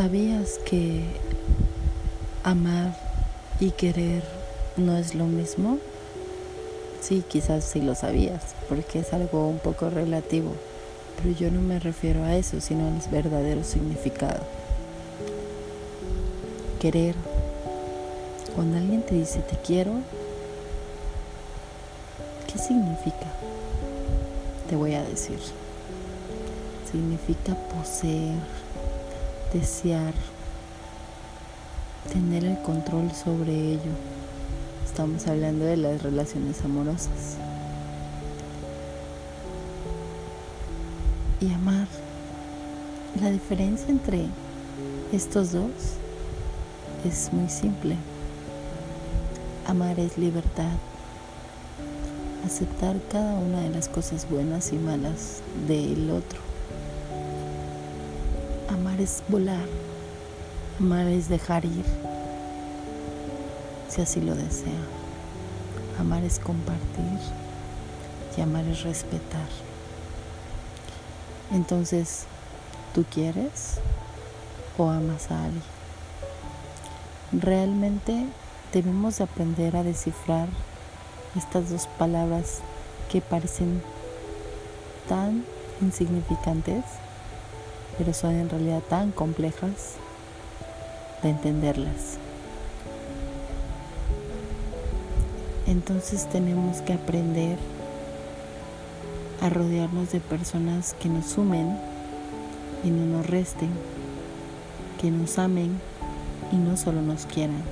¿Sabías que amar y querer no es lo mismo? Sí, quizás sí lo sabías, porque es algo un poco relativo, pero yo no me refiero a eso, sino al verdadero significado. Querer. Cuando alguien te dice te quiero, ¿qué significa? Te voy a decir. Significa poseer desear, tener el control sobre ello. Estamos hablando de las relaciones amorosas. Y amar. La diferencia entre estos dos es muy simple. Amar es libertad. Aceptar cada una de las cosas buenas y malas del otro Amar es volar, amar es dejar ir, si así lo desea. Amar es compartir y amar es respetar. Entonces, ¿tú quieres o amas a alguien? Realmente debemos aprender a descifrar estas dos palabras que parecen tan insignificantes pero son en realidad tan complejas de entenderlas. Entonces tenemos que aprender a rodearnos de personas que nos sumen y no nos resten, que nos amen y no solo nos quieran.